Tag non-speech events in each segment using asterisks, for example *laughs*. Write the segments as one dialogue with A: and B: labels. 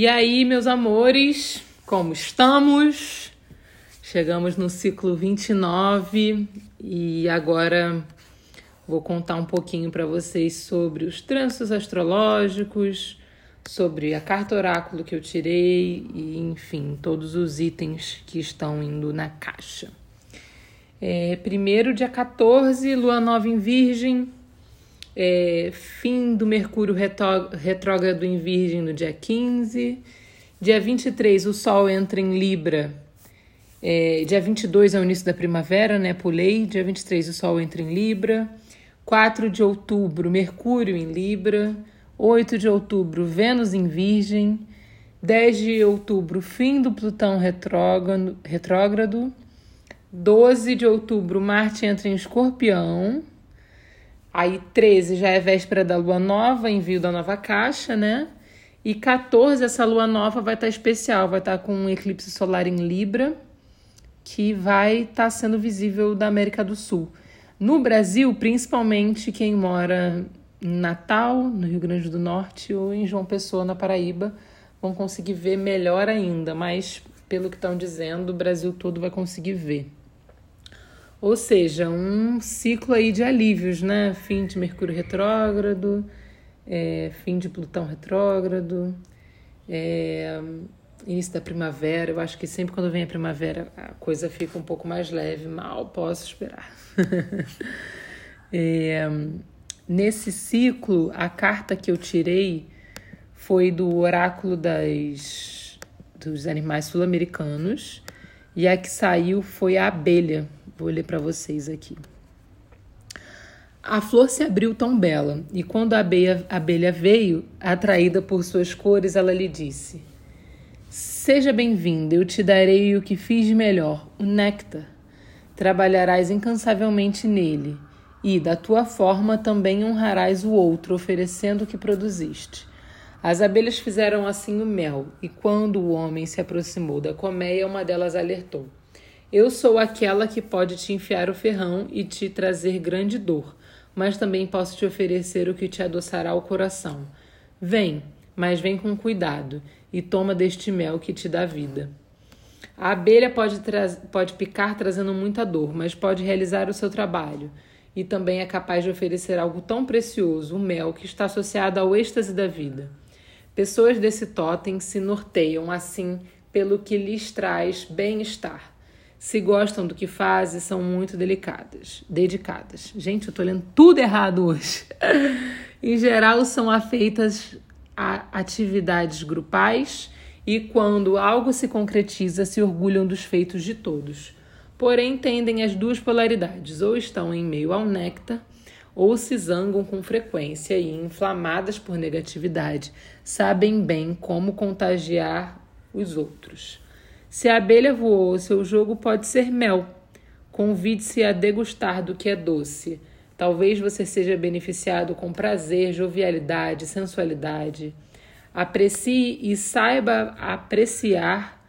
A: E aí, meus amores, como estamos? Chegamos no ciclo 29 e agora vou contar um pouquinho para vocês sobre os trânsitos astrológicos, sobre a carta oráculo que eu tirei e, enfim, todos os itens que estão indo na caixa. É, primeiro, dia 14, lua nova em Virgem, é, fim do Mercúrio retrógrado em Virgem no dia 15. Dia 23, o Sol entra em Libra. É, dia 22 é o início da primavera, né? Pulei. Dia 23, o Sol entra em Libra. 4 de outubro, Mercúrio em Libra. 8 de outubro, Vênus em Virgem. 10 de outubro, fim do Plutão retrógrado. retrógrado. 12 de outubro, Marte entra em Escorpião. Aí 13 já é véspera da lua nova, envio da nova caixa, né? E 14, essa lua nova vai estar tá especial, vai estar tá com um eclipse solar em Libra, que vai estar tá sendo visível da América do Sul. No Brasil, principalmente quem mora em Natal, no Rio Grande do Norte ou em João Pessoa, na Paraíba, vão conseguir ver melhor ainda, mas pelo que estão dizendo, o Brasil todo vai conseguir ver. Ou seja, um ciclo aí de alívios, né? Fim de Mercúrio retrógrado, é, fim de Plutão retrógrado, é, início da primavera. Eu acho que sempre quando vem a primavera a coisa fica um pouco mais leve, mal posso esperar. *laughs* é, nesse ciclo, a carta que eu tirei foi do oráculo das, dos animais sul-americanos e a que saiu foi a abelha Vou ler para vocês aqui. A flor se abriu tão bela, e quando a abelha, a abelha veio, atraída por suas cores, ela lhe disse: Seja bem-vinda, eu te darei o que fiz de melhor, o néctar. Trabalharás incansavelmente nele, e, da tua forma, também honrarás o outro, oferecendo o que produziste. As abelhas fizeram assim o mel, e quando o homem se aproximou da colmeia, uma delas alertou. Eu sou aquela que pode te enfiar o ferrão e te trazer grande dor, mas também posso te oferecer o que te adoçará o coração. Vem, mas vem com cuidado, e toma deste mel que te dá vida. A abelha pode, pode picar trazendo muita dor, mas pode realizar o seu trabalho. E também é capaz de oferecer algo tão precioso, o mel, que está associado ao êxtase da vida. Pessoas desse totem se norteiam assim pelo que lhes traz bem-estar se gostam do que fazem, são muito delicadas, dedicadas. Gente, eu tô lendo tudo errado hoje. *laughs* em geral, são afeitas a atividades grupais e, quando algo se concretiza, se orgulham dos feitos de todos. Porém, entendem as duas polaridades, ou estão em meio ao néctar, ou se zangam com frequência e, inflamadas por negatividade, sabem bem como contagiar os outros. Se a abelha voou, seu jogo pode ser mel. Convide-se a degustar do que é doce. Talvez você seja beneficiado com prazer, jovialidade, sensualidade. Aprecie e saiba apreciar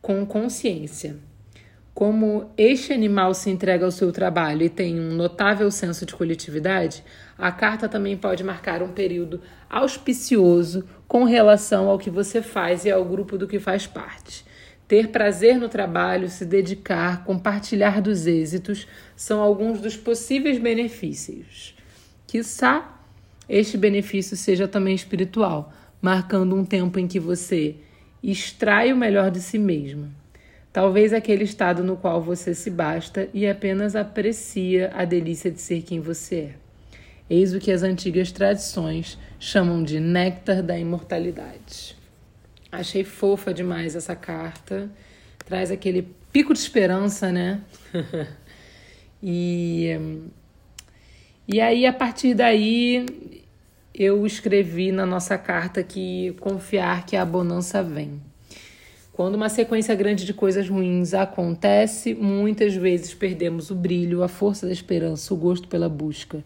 A: com consciência. Como este animal se entrega ao seu trabalho e tem um notável senso de coletividade, a carta também pode marcar um período auspicioso com relação ao que você faz e ao grupo do que faz parte. Ter prazer no trabalho, se dedicar, compartilhar dos êxitos são alguns dos possíveis benefícios. Quizá este benefício seja também espiritual, marcando um tempo em que você extrai o melhor de si mesmo. Talvez aquele estado no qual você se basta e apenas aprecia a delícia de ser quem você é. Eis o que as antigas tradições chamam de néctar da imortalidade. Achei fofa demais essa carta. Traz aquele pico de esperança, né? *laughs* e, e aí, a partir daí, eu escrevi na nossa carta que confiar que a bonança vem. Quando uma sequência grande de coisas ruins acontece, muitas vezes perdemos o brilho, a força da esperança, o gosto pela busca.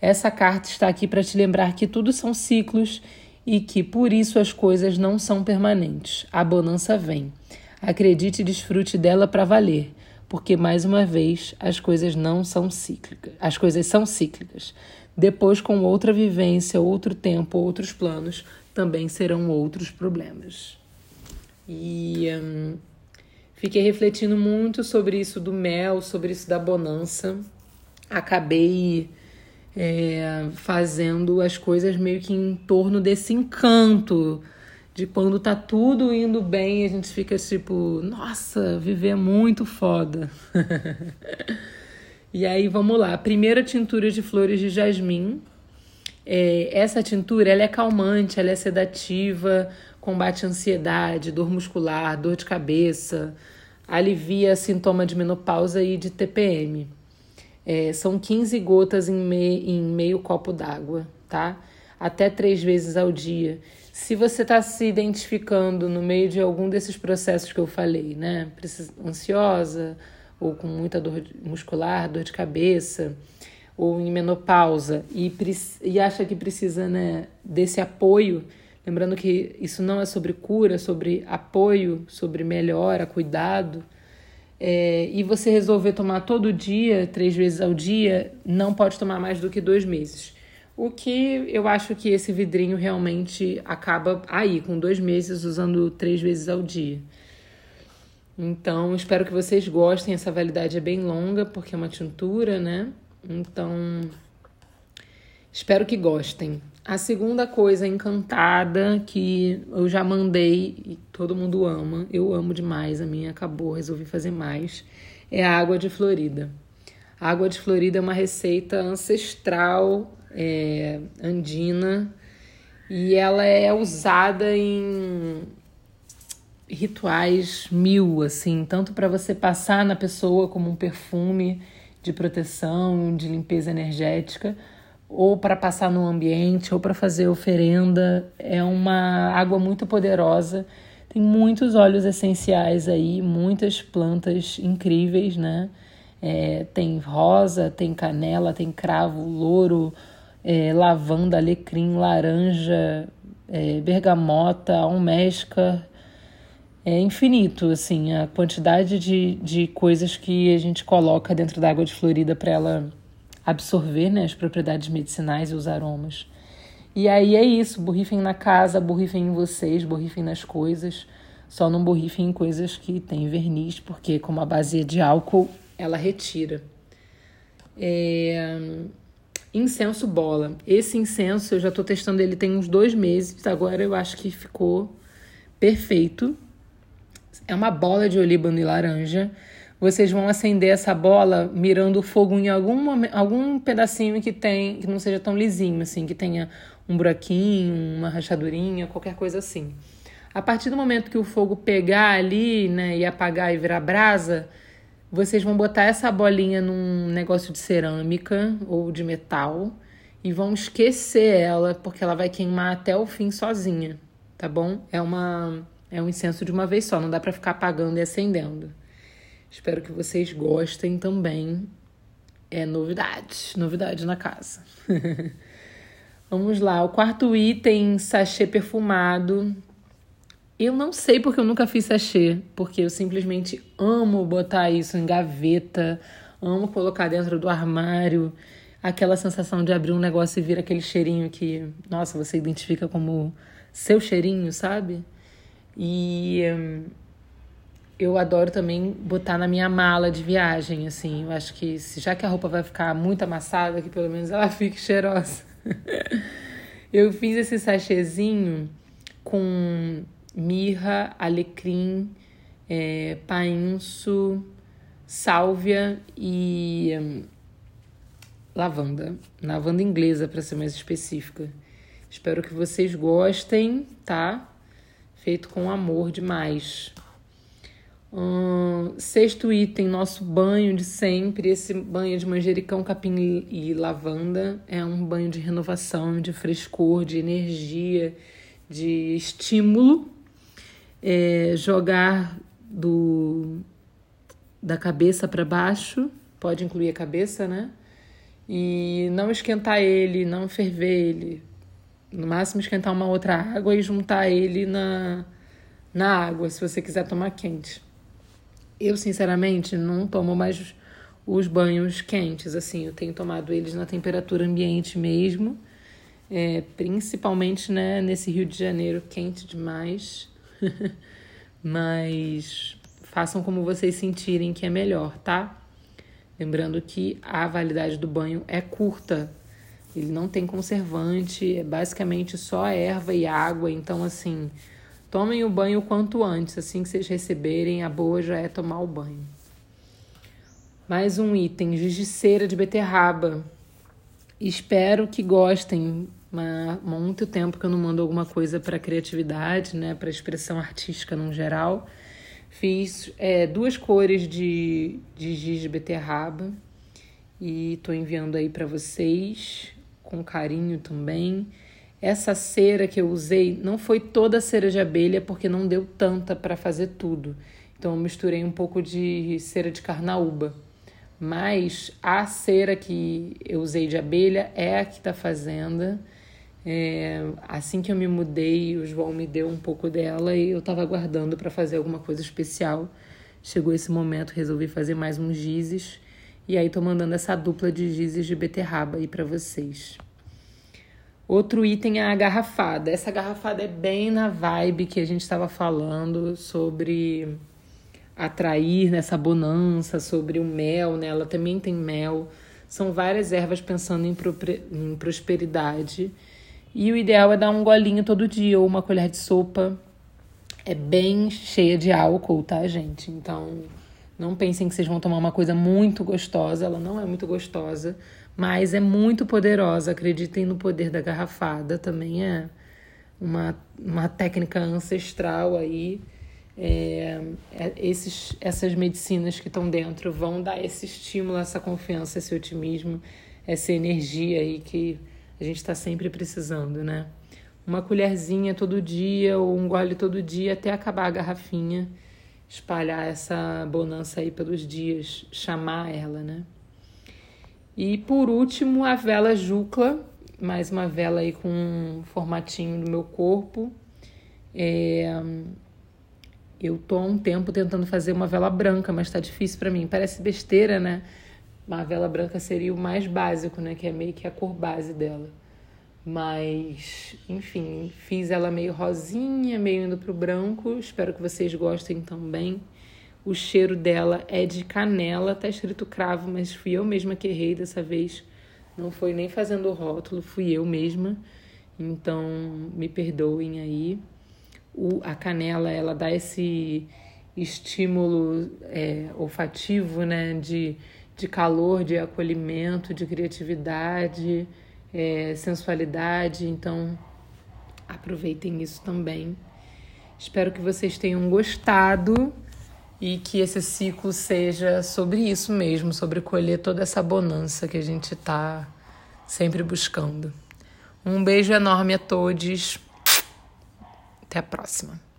A: Essa carta está aqui para te lembrar que tudo são ciclos e que por isso as coisas não são permanentes. A bonança vem. Acredite e desfrute dela para valer, porque mais uma vez as coisas não são cíclicas. As coisas são cíclicas. Depois, com outra vivência, outro tempo, outros planos, também serão outros problemas. E hum, fiquei refletindo muito sobre isso do mel, sobre isso da bonança. Acabei é, fazendo as coisas meio que em torno desse encanto de quando tá tudo indo bem, a gente fica tipo, nossa, viver é muito foda. *laughs* e aí vamos lá, primeira tintura de flores de jasmim. É, essa tintura ela é calmante, ela é sedativa, combate ansiedade, dor muscular, dor de cabeça, alivia sintoma de menopausa e de TPM. É, são 15 gotas em, me, em meio copo d'água, tá? Até três vezes ao dia. Se você está se identificando no meio de algum desses processos que eu falei, né? Ansiosa, ou com muita dor muscular, dor de cabeça, ou em menopausa, e, e acha que precisa né, desse apoio, lembrando que isso não é sobre cura, é sobre apoio, sobre melhora, cuidado é, e você resolver tomar todo dia, três vezes ao dia, não pode tomar mais do que dois meses. O que eu acho que esse vidrinho realmente acaba aí, com dois meses, usando três vezes ao dia. Então, espero que vocês gostem. Essa validade é bem longa, porque é uma tintura, né? Então, espero que gostem. A segunda coisa encantada que eu já mandei e todo mundo ama, eu amo demais, a minha acabou, resolvi fazer mais, é a água de Florida. A água de Florida é uma receita ancestral é, andina e ela é usada em rituais mil, assim, tanto para você passar na pessoa como um perfume de proteção, de limpeza energética, ou para passar no ambiente, ou para fazer oferenda. É uma água muito poderosa. Tem muitos óleos essenciais aí, muitas plantas incríveis, né? É, tem rosa, tem canela, tem cravo, louro, é, lavanda, alecrim, laranja, é, bergamota, almesca. É infinito, assim, a quantidade de, de coisas que a gente coloca dentro da água de Florida para ela absorver né, as propriedades medicinais e os aromas. E aí é isso, borrifem na casa, borrifem em vocês, borrifem nas coisas. Só não borrifem em coisas que têm verniz, porque como a base é de álcool, ela retira. É... Incenso bola. Esse incenso eu já estou testando ele tem uns dois meses, agora eu acho que ficou perfeito. É uma bola de olíbano e laranja vocês vão acender essa bola mirando o fogo em algum, algum pedacinho que tem que não seja tão lisinho, assim, que tenha um buraquinho, uma rachadurinha, qualquer coisa assim. A partir do momento que o fogo pegar ali, né, e apagar e virar brasa, vocês vão botar essa bolinha num negócio de cerâmica ou de metal e vão esquecer ela, porque ela vai queimar até o fim sozinha, tá bom? É uma é um incenso de uma vez só, não dá para ficar apagando e acendendo. Espero que vocês gostem também. É novidade, novidade na casa. *laughs* Vamos lá, o quarto item, sachê perfumado. Eu não sei porque eu nunca fiz sachê, porque eu simplesmente amo botar isso em gaveta, amo colocar dentro do armário, aquela sensação de abrir um negócio e vir aquele cheirinho que, nossa, você identifica como seu cheirinho, sabe? E hum, eu adoro também botar na minha mala de viagem, assim. Eu acho que já que a roupa vai ficar muito amassada, que pelo menos ela *laughs* fique cheirosa. eu fiz esse sachêzinho com mirra, alecrim, é, painço, sálvia e hum, lavanda. Lavanda inglesa, para ser mais específica. Espero que vocês gostem, tá? Feito com amor demais. Hum, sexto item, nosso banho de sempre. Esse banho de manjericão, capim e lavanda é um banho de renovação, de frescor, de energia, de estímulo. É, jogar do da cabeça para baixo, pode incluir a cabeça, né? E não esquentar ele, não ferver ele. No máximo esquentar uma outra água e juntar ele na, na água, se você quiser tomar quente. Eu, sinceramente, não tomo mais os banhos quentes, assim, eu tenho tomado eles na temperatura ambiente mesmo. é, principalmente né, nesse Rio de Janeiro quente demais. *laughs* Mas façam como vocês sentirem que é melhor, tá? Lembrando que a validade do banho é curta. Ele não tem conservante, é basicamente só erva e água. Então, assim, tomem o banho o quanto antes. Assim que vocês receberem, a boa já é tomar o banho. Mais um item: giz de cera de beterraba. Espero que gostem. Há muito tempo que eu não mando alguma coisa para criatividade, né, para expressão artística no geral. Fiz é, duas cores de, de giz de beterraba e estou enviando aí para vocês com carinho também. Essa cera que eu usei não foi toda cera de abelha porque não deu tanta para fazer tudo. Então eu misturei um pouco de cera de carnaúba mas a cera que eu usei de abelha é a que está fazendo. É, assim que eu me mudei, o João me deu um pouco dela e eu estava aguardando para fazer alguma coisa especial. Chegou esse momento, resolvi fazer mais uns gizes e aí tô mandando essa dupla de gizes de beterraba aí para vocês. Outro item é a garrafada. Essa garrafada é bem na vibe que a gente estava falando sobre atrair nessa bonança, sobre o mel, né? Ela também tem mel. São várias ervas pensando em, em prosperidade. E o ideal é dar um golinho todo dia ou uma colher de sopa. É bem cheia de álcool, tá, gente? Então, não pensem que vocês vão tomar uma coisa muito gostosa. Ela não é muito gostosa, mas é muito poderosa. Acreditem no poder da garrafada. Também é uma, uma técnica ancestral aí é, é, esses, essas medicinas que estão dentro vão dar esse estímulo, essa confiança, esse otimismo, essa energia aí que a gente está sempre precisando, né? Uma colherzinha todo dia ou um gole todo dia até acabar a garrafinha, espalhar essa bonança aí pelos dias, chamar ela, né? E por último, a vela Jucla, mais uma vela aí com um formatinho do meu corpo. É, eu tô há um tempo tentando fazer uma vela branca, mas tá difícil para mim. Parece besteira, né? Uma vela branca seria o mais básico, né? Que é meio que a cor base dela. Mas, enfim, fiz ela meio rosinha, meio indo pro branco. Espero que vocês gostem também. O cheiro dela é de canela, tá escrito cravo, mas fui eu mesma que errei dessa vez. Não foi nem fazendo o rótulo, fui eu mesma. Então, me perdoem aí o, a canela ela dá esse estímulo é, olfativo, né, de, de calor, de acolhimento, de criatividade, é, sensualidade. Então, aproveitem isso também. Espero que vocês tenham gostado e que esse ciclo seja sobre isso mesmo, sobre colher toda essa bonança que a gente está sempre buscando. Um beijo enorme a todos. Até a próxima.